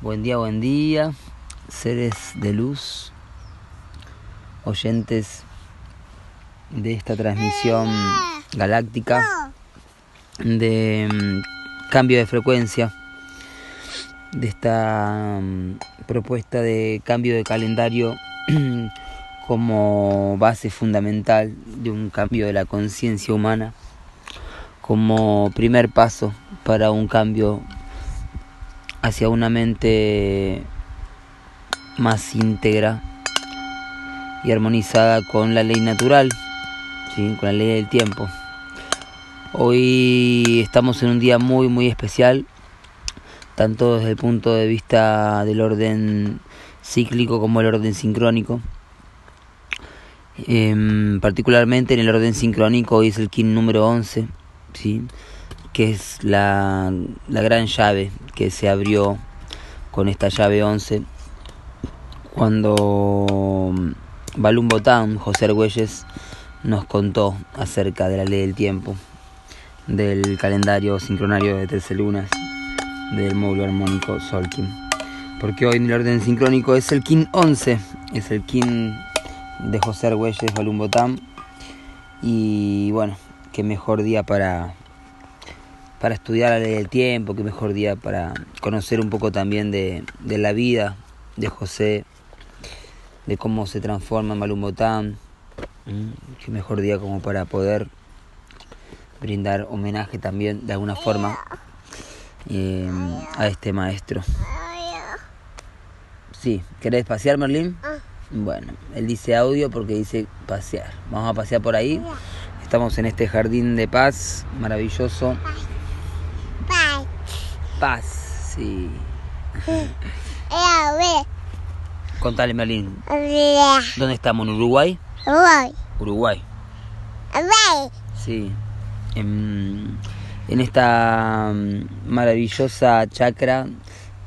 Buen día, buen día, seres de luz, oyentes de esta transmisión galáctica de mm, cambio de frecuencia, de esta mm, propuesta de cambio de calendario como base fundamental de un cambio de la conciencia humana, como primer paso para un cambio hacia una mente más íntegra y armonizada con la ley natural, ¿sí? con la ley del tiempo. Hoy estamos en un día muy muy especial, tanto desde el punto de vista del orden cíclico como el orden sincrónico. Eh, particularmente en el orden sincrónico hoy es el kin número 11, ¿sí? Que es la, la gran llave que se abrió con esta llave 11 cuando Balum Botán, José Argüelles, nos contó acerca de la ley del tiempo, del calendario sincronario de 13 lunas, del módulo armónico Solkin. Porque hoy en el orden sincrónico es el Kin 11, es el Kin de José Argüelles, Balum Botán. Y bueno, qué mejor día para, para estudiar la ley del tiempo, qué mejor día para conocer un poco también de, de la vida de José, de cómo se transforma en Malumbotán. Qué mejor día como para poder brindar homenaje también de alguna forma eh, a este maestro. Sí, ¿querés pasear, Merlín? Bueno, él dice audio porque dice pasear. Vamos a pasear por ahí. Estamos en este jardín de paz maravilloso. Paz. Sí. A ver. Contale, Merlín. ¿Dónde estamos? ¿En Uruguay? Uruguay, ver. sí. En, en esta mm, maravillosa chacra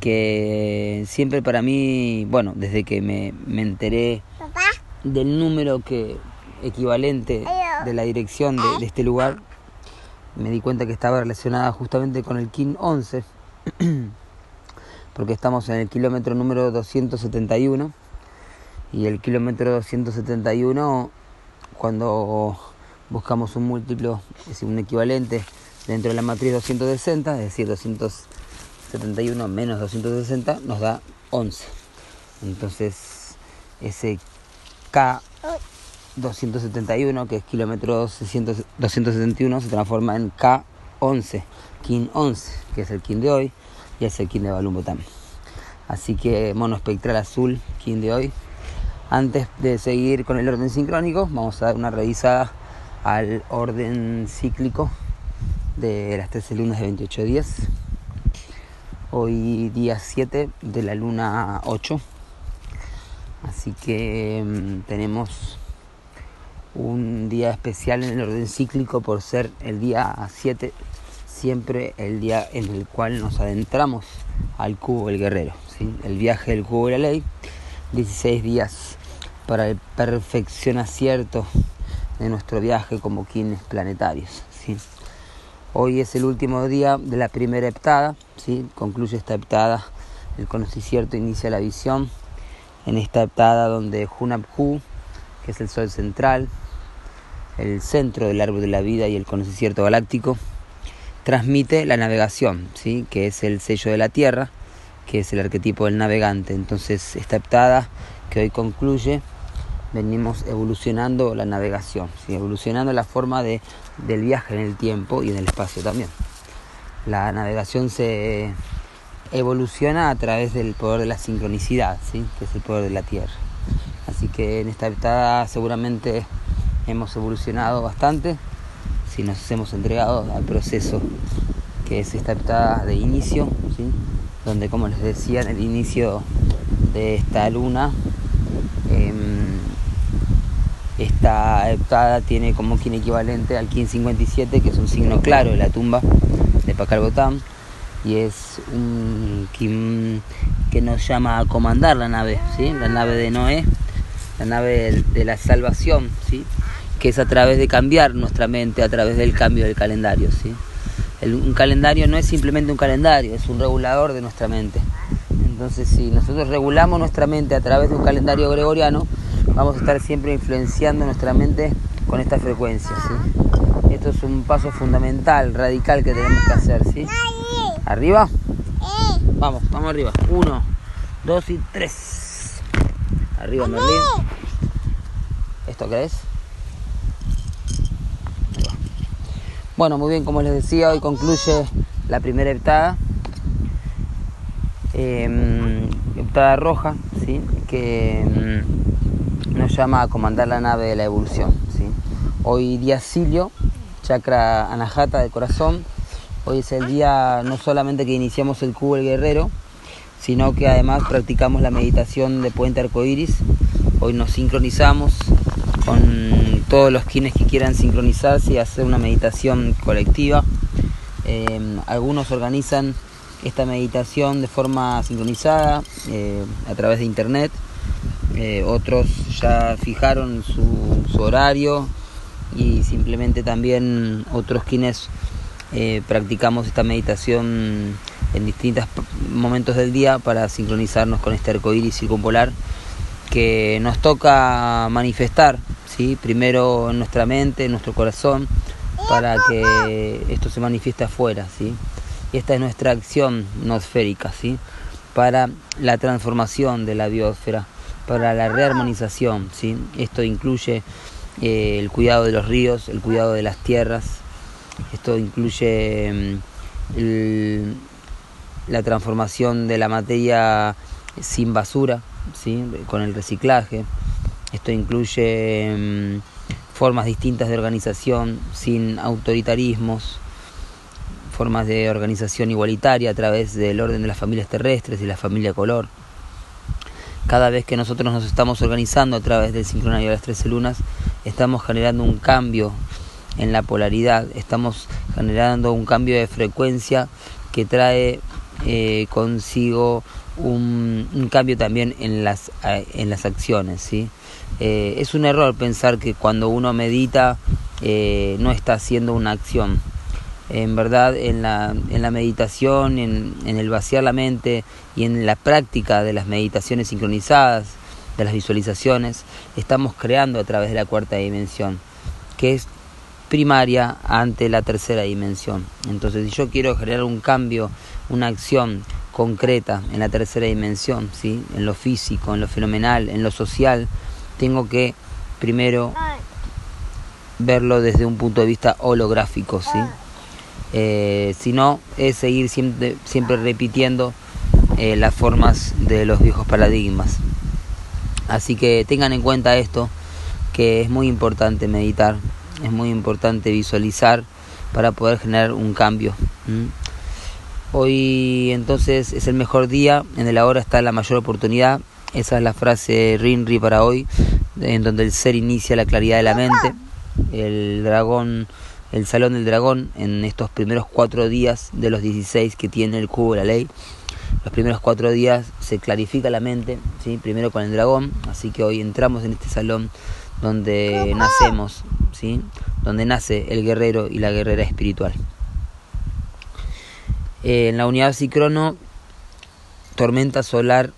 que siempre para mí, bueno, desde que me, me enteré Papá. del número que equivalente de la dirección de, de este lugar, me di cuenta que estaba relacionada justamente con el KIN 11, porque estamos en el kilómetro número 271 y el kilómetro 271 cuando buscamos un múltiplo, es decir, un equivalente dentro de la matriz 260, es decir, 271 menos 260 nos da 11. Entonces, ese K 271, que es kilómetro 200 271, se transforma en K11, Kin 11, que es el Kin de hoy, y es el Kin de Balumbotán. Así que mono espectral azul, Kin de hoy. Antes de seguir con el orden sincrónico, vamos a dar una revisada al orden cíclico de las 13 lunas de 28 días. Hoy día 7 de la luna 8. Así que mm, tenemos un día especial en el orden cíclico por ser el día 7, siempre el día en el cual nos adentramos al cubo del guerrero. ¿sí? El viaje del cubo de la ley, 16 días para el perfección acierto de nuestro viaje como quienes planetarios. ¿sí? Hoy es el último día de la primera heptada, ¿sí? concluye esta heptada, el conocimiento inicia la visión, en esta heptada donde Hunabhu, que es el sol central, el centro del árbol de la vida y el conocimiento galáctico, transmite la navegación, ¿sí? que es el sello de la Tierra, que es el arquetipo del navegante. Entonces, esta heptada que hoy concluye, venimos evolucionando la navegación, ¿sí? evolucionando la forma de, del viaje en el tiempo y en el espacio también. La navegación se evoluciona a través del poder de la sincronicidad, ¿sí? que es el poder de la Tierra. Así que en esta heptada seguramente hemos evolucionado bastante si nos hemos entregado al proceso que es esta heptada de inicio, ¿sí? donde como les decía en el inicio de esta luna, eh, esta heptada tiene como quien equivalente al 1557, que es un signo claro de la tumba de Pacal Botán, y es un Kim que nos llama a comandar la nave, ¿sí? la nave de Noé, la nave de, de la salvación, ¿sí? Que es a través de cambiar nuestra mente, a través del cambio del calendario. ¿sí? El, un calendario no es simplemente un calendario, es un regulador de nuestra mente. Entonces, si nosotros regulamos nuestra mente a través de un calendario gregoriano, vamos a estar siempre influenciando nuestra mente con esta frecuencia. ¿sí? Esto es un paso fundamental, radical que tenemos que hacer. ¿sí? ¿Arriba? Vamos, vamos arriba. Uno, dos y tres. Arriba, Merlín. ¿Esto qué es? Ahí va. Bueno, muy bien, como les decía, hoy concluye la primera heptada. Eh, roja, ¿sí? que mm, nos llama a comandar la nave de la evolución. ¿sí? Hoy día Silio, chakra anahata del corazón. Hoy es el día no solamente que iniciamos el cubo del guerrero, sino que además practicamos la meditación de puente arcoíris. Hoy nos sincronizamos con todos los quienes que quieran sincronizarse y hacer una meditación colectiva. Eh, algunos organizan esta meditación de forma sincronizada eh, a través de internet. Eh, otros ya fijaron su, su, horario y simplemente también otros quienes eh, practicamos esta meditación en distintos momentos del día para sincronizarnos con este arco iris circumpolar que nos toca manifestar, ¿sí? primero en nuestra mente, en nuestro corazón, para que esto se manifieste afuera. ¿sí? Y esta es nuestra acción nosférica, ¿sí? para la transformación de la biosfera, para la rearmonización. ¿sí? Esto incluye eh, el cuidado de los ríos, el cuidado de las tierras, esto incluye mm, la transformación de la materia sin basura, ¿sí? con el reciclaje. Esto incluye mmm, formas distintas de organización sin autoritarismos, formas de organización igualitaria a través del orden de las familias terrestres y la familia color. Cada vez que nosotros nos estamos organizando a través del sincronario de las 13 lunas, estamos generando un cambio en la polaridad, estamos generando un cambio de frecuencia que trae eh, consigo un, cambio también en las, en las acciones. ¿sí? Eh, es un error pensar que cuando uno medita eh, no está haciendo una acción. En verdad, en la, en la meditación, en, en el vaciar la mente y en la práctica de las meditaciones sincronizadas, de las visualizaciones, estamos creando a través de la cuarta dimensión, que es primaria ante la tercera dimensión. Entonces, si yo quiero generar un cambio, una acción concreta en la tercera dimensión, ¿sí? en lo físico, en lo fenomenal, en lo social, tengo que primero verlo desde un punto de vista holográfico. ¿sí? Eh, si no, es seguir siempre, siempre repitiendo eh, las formas de los viejos paradigmas. Así que tengan en cuenta esto, que es muy importante meditar, es muy importante visualizar para poder generar un cambio. Hoy entonces es el mejor día, en el ahora está la mayor oportunidad. Esa es la frase Rinri para hoy, en donde el ser inicia la claridad de la mente. El dragón, el salón del dragón, en estos primeros cuatro días de los 16 que tiene el cubo de la ley. Los primeros cuatro días se clarifica la mente, ¿sí? primero con el dragón, así que hoy entramos en este salón donde nacemos, ¿sí? donde nace el guerrero y la guerrera espiritual. Eh, en la unidad Cicrono, tormenta solar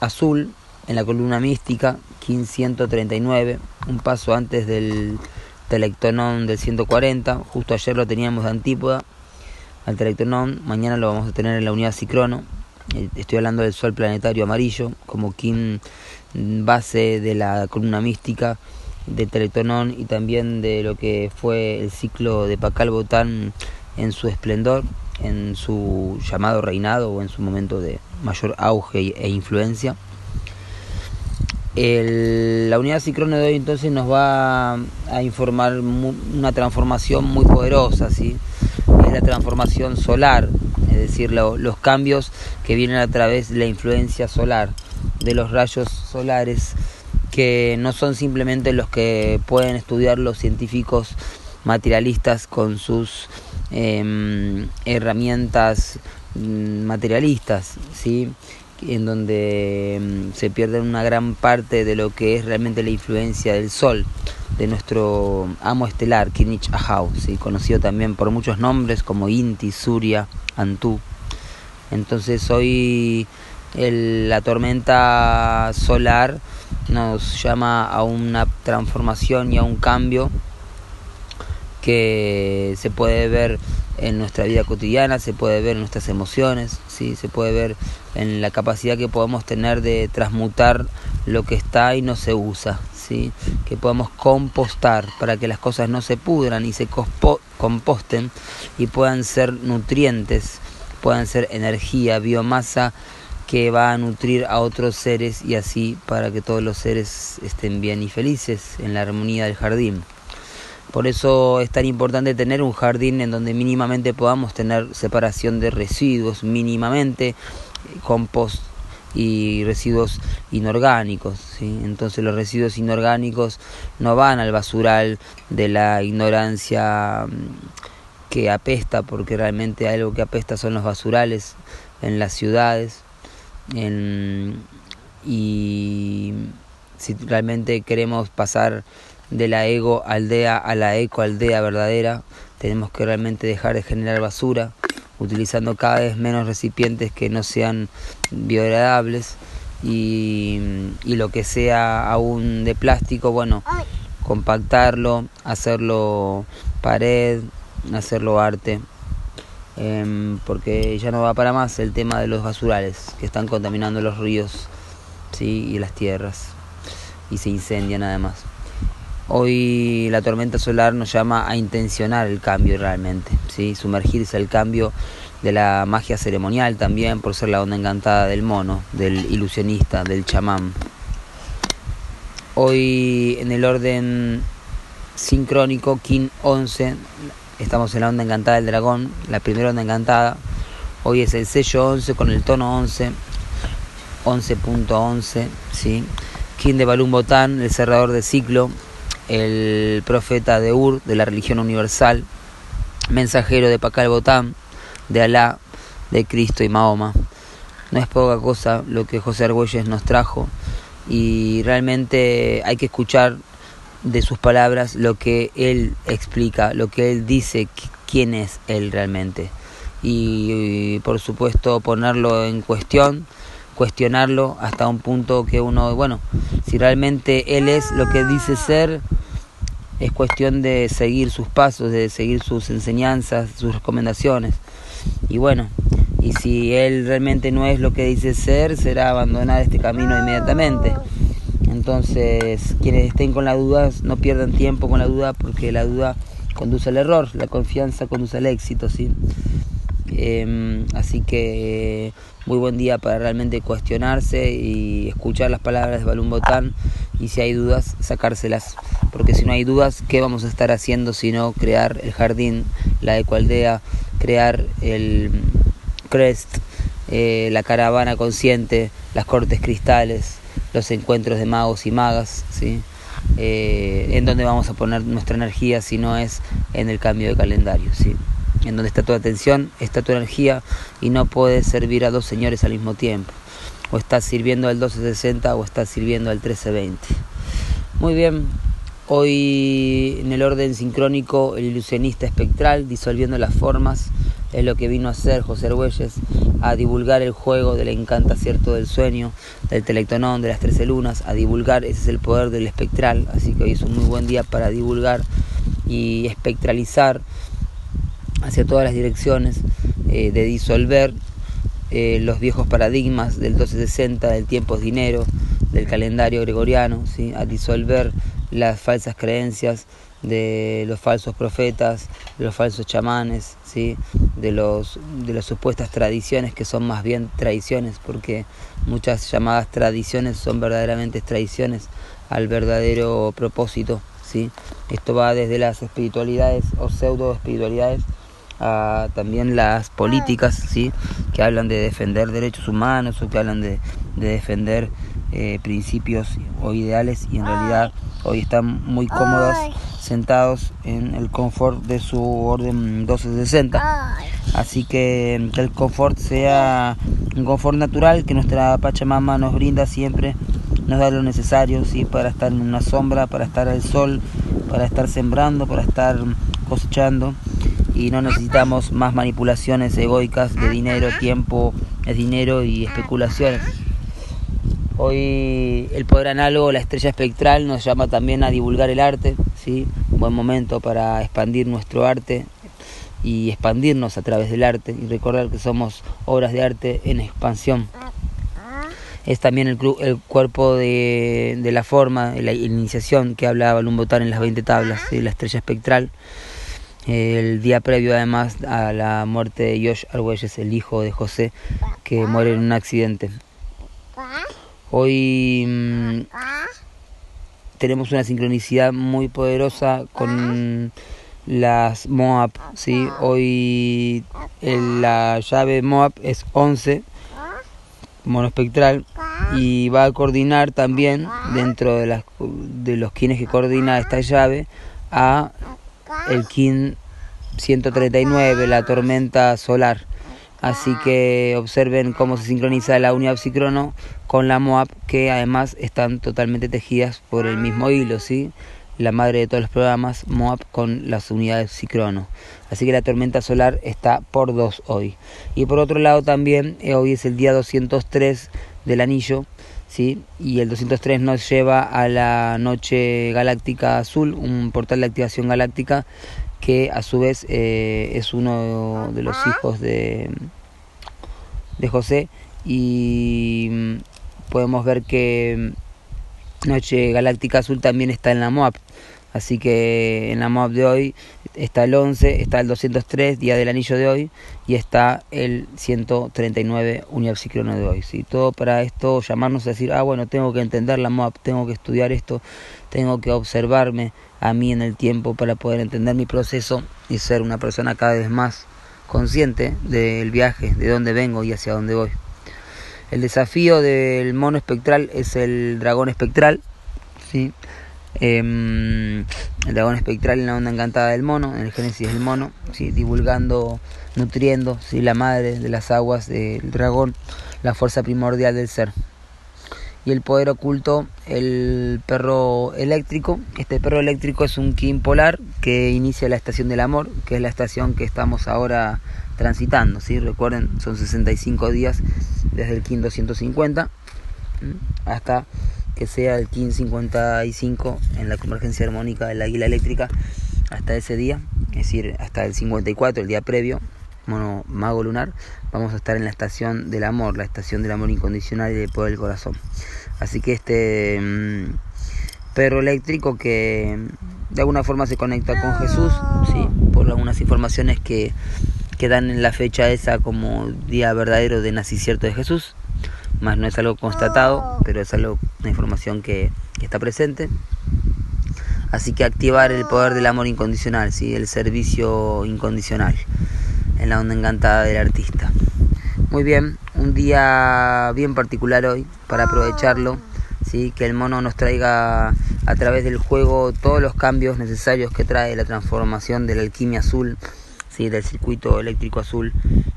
azul, en la columna mística, 1539, un paso antes del telectonón del 140, justo ayer lo teníamos de antípoda al telectonón, mañana lo vamos a tener en la unidad Cicrono, estoy hablando del sol planetario amarillo, como quien base de la columna mística de Telectonón y también de lo que fue el ciclo de Pacal Botán en su esplendor, en su llamado reinado o en su momento de mayor auge e influencia. El, la unidad Cicrone de hoy entonces nos va a informar una transformación muy poderosa, ¿sí? es la transformación solar, es decir, lo, los cambios que vienen a través de la influencia solar, de los rayos solares, que no son simplemente los que pueden estudiar los científicos materialistas con sus eh, herramientas materialistas, ¿sí? en donde eh, se pierde una gran parte de lo que es realmente la influencia del Sol, de nuestro amo estelar, Kinich Ahau, ¿sí? conocido también por muchos nombres como Inti, Surya, Antú. Entonces hoy el- la tormenta solar nos llama a una transformación y a un cambio que se puede ver en nuestra vida cotidiana, se puede ver en nuestras emociones, ¿sí? se puede ver en la capacidad que podemos tener de transmutar lo que está y no se usa, ¿sí? que podemos compostar para que las cosas no se pudran y se composten y puedan ser nutrientes, puedan ser energía, biomasa que va a nutrir a otros seres y así para que todos los seres estén bien y felices en la armonía del jardín. Por eso es tan importante tener un jardín en donde mínimamente podamos tener separación de residuos, mínimamente compost y residuos inorgánicos. Entonces los residuos inorgánicos no van al basural de la ignorancia mm, que apesta, porque realmente algo que apesta son los basurales en las ciudades. En, y si realmente queremos pasar de la ego aldea a la eco aldea verdadera, tenemos que realmente dejar de generar basura, utilizando cada vez menos recipientes que no sean biodegradables y, y lo que sea aún de plástico, bueno, compactarlo, hacerlo pared, hacerlo arte, em, porque ya no va para más el tema de los basurales que están contaminando los ríos ¿sí? y las tierras y se incendian además. Hoy la tormenta solar nos llama a intencionar el cambio realmente, ¿sí? sumergirse al cambio de la magia ceremonial también por ser la onda encantada del mono, del ilusionista, del chamán. Hoy en el orden sincrónico, Kin 11, estamos en la onda encantada del dragón, la primera onda encantada. Hoy es el sello 11 con el tono 11, 11.11, ¿sí? Kin de Balún Botán, el cerrador de ciclo, el profeta de Ur, de la religión universal, mensajero de Pakal Botán, de Alá, de Cristo y Mahoma. No es poca cosa lo que José Argüelles nos trajo y realmente hay que escuchar de sus palabras lo que él explica, lo que él dice, quién es él realmente. Y, por supuesto ponerlo en cuestión, cuestionarlo hasta un punto que uno, bueno, si realmente él es lo que dice ser, es cuestión de seguir sus pasos, de seguir sus enseñanzas, sus recomendaciones. Y bueno, y si él realmente no es lo que dice ser, será abandonar este camino inmediatamente. Entonces, quienes estén con la duda, no pierdan tiempo con la duda, porque la duda conduce al error, la confianza conduce al éxito, ¿sí? Eh, así que muy buen día para realmente cuestionarse y escuchar las palabras de Balún Botán y si hay dudas, sacárselas. Porque si no hay dudas, ¿qué vamos a estar haciendo sino crear el jardín, la ecualdea, crear el crest, eh, la caravana consciente, las cortes cristales, los encuentros de magos y magas, ¿sí? Eh, en donde vamos a poner nuestra energía si no es en el cambio de calendario, ¿sí? en donde está tu atención, está tu energía y no puedes servir a dos señores al mismo tiempo. O estás sirviendo al 1260 o estás sirviendo al 1320. Muy bien, hoy en el orden sincrónico el ilusionista espectral disolviendo las formas es lo que vino a hacer José Argüelles, a divulgar el juego del encanta cierto del sueño, del telectonón, de las trece lunas, a divulgar, ese es el poder del espectral, así que hoy es un muy buen día para divulgar y espectralizar hacia todas las direcciones, eh, de disolver eh, los viejos paradigmas del 1260, del tiempo es dinero, del calendario gregoriano, ¿sí? a disolver las falsas creencias de los falsos profetas, los falsos chamanes, ¿sí? de, los, de las supuestas tradiciones que son más bien tradiciones, porque muchas llamadas tradiciones son verdaderamente tradiciones al verdadero propósito. ¿sí? Esto va desde las espiritualidades o pseudo espiritualidades a también las políticas ¿sí? que hablan de defender derechos humanos o que hablan de, de defender eh, principios o ideales y en realidad hoy están muy cómodos sentados en el confort de su orden 1260 así que que el confort sea un confort natural que nuestra Pachamama nos brinda siempre nos da lo necesario ¿sí? para estar en una sombra para estar al sol para estar sembrando para estar cosechando y no necesitamos más manipulaciones egoicas de dinero, tiempo, dinero y especulaciones. Hoy el poder análogo, la estrella espectral, nos llama también a divulgar el arte, ¿sí? un buen momento para expandir nuestro arte y expandirnos a través del arte y recordar que somos obras de arte en expansión. Es también el, cuerpo de, la forma, la iniciación que hablaba Lumbotar en las 20 tablas, la estrella espectral. El día previo además a la muerte de Josh Argüelles, el hijo de José, que muere en un accidente. Hoy mmm, tenemos una sincronicidad muy poderosa con las Moab, ¿sí? Hoy la llave Moab es 11 monospectral y va a coordinar también dentro de, las, de los quines que coordina esta llave a el kin 139, la tormenta solar. Así que observen cómo se sincroniza la unidad psicrono con la MOAB, que además están totalmente tejidas por el mismo hilo, ¿sí? La madre de todos los programas, MOAB con las unidades psicrono. Así que la tormenta solar está por dos hoy. Y por otro lado también, eh, hoy es el día 203 del anillo, ¿sí? Y el 203 nos lleva a la noche galáctica azul, un portal de activación galáctica que a su vez eh, es uno de los hijos de, de José y mm, podemos ver que mm, Noche Galáctica Azul también está en la MOAP. Así que en la MOAP de hoy está el 11, está el 203, Día del Anillo de hoy, y está el 139, Unidad Psicrono de hoy. ¿sí? Todo para esto, llamarnos a decir, ah, bueno, tengo que entender la MOAP, tengo que estudiar esto, tengo que observarme a mí en el tiempo para poder entender mi proceso y ser una persona cada vez más consciente del viaje, de dónde vengo y hacia dónde voy. El desafío del mono espectral es el dragón espectral, ¿sí? Em, el dragón espectral en la onda encantada del mono, en el génesis del mono, ¿sí? divulgando, nutriendo ¿sí? la madre de las aguas del dragón, la fuerza primordial del ser. Y el poder oculto, el perro eléctrico. Este perro eléctrico es un Kim polar que inicia la estación del amor, que es la estación que estamos ahora transitando. ¿sí? Recuerden, son 65 días desde el Kim 250 hasta que sea el 1555 en la convergencia armónica del águila eléctrica hasta ese día, es decir, hasta el 54, el día previo, mono mago lunar, vamos a estar en la estación del amor, la estación del amor incondicional y del poder del corazón. Así que este mm, perro eléctrico que de alguna forma se conecta con Jesús, sí, por algunas informaciones que, que dan en la fecha esa como día verdadero de nacimiento de Jesús más no es algo constatado, pero es algo, una información que, está presente. Así que activar el poder del amor incondicional, ¿sí? el servicio incondicional en la onda encantada del artista. Muy bien, un día bien particular hoy para aprovecharlo, ¿sí? que el mono nos traiga a través del juego todos los cambios necesarios que trae la transformación de la alquimia azul, ¿sí? del circuito eléctrico azul,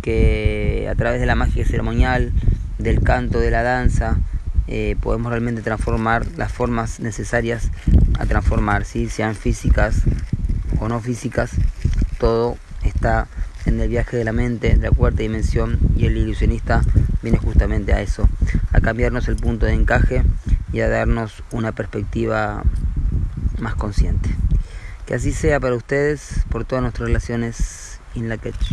que a través de la magia ceremonial, del canto, de la danza, eh, podemos realmente transformar las formas necesarias a transformar, ¿sí? sean físicas o no físicas, todo está en el viaje de la mente, de la cuarta dimensión, y el ilusionista viene justamente a eso, a cambiarnos el punto de encaje y a darnos una perspectiva más consciente. Que así sea para ustedes por todas nuestras relaciones in la catch.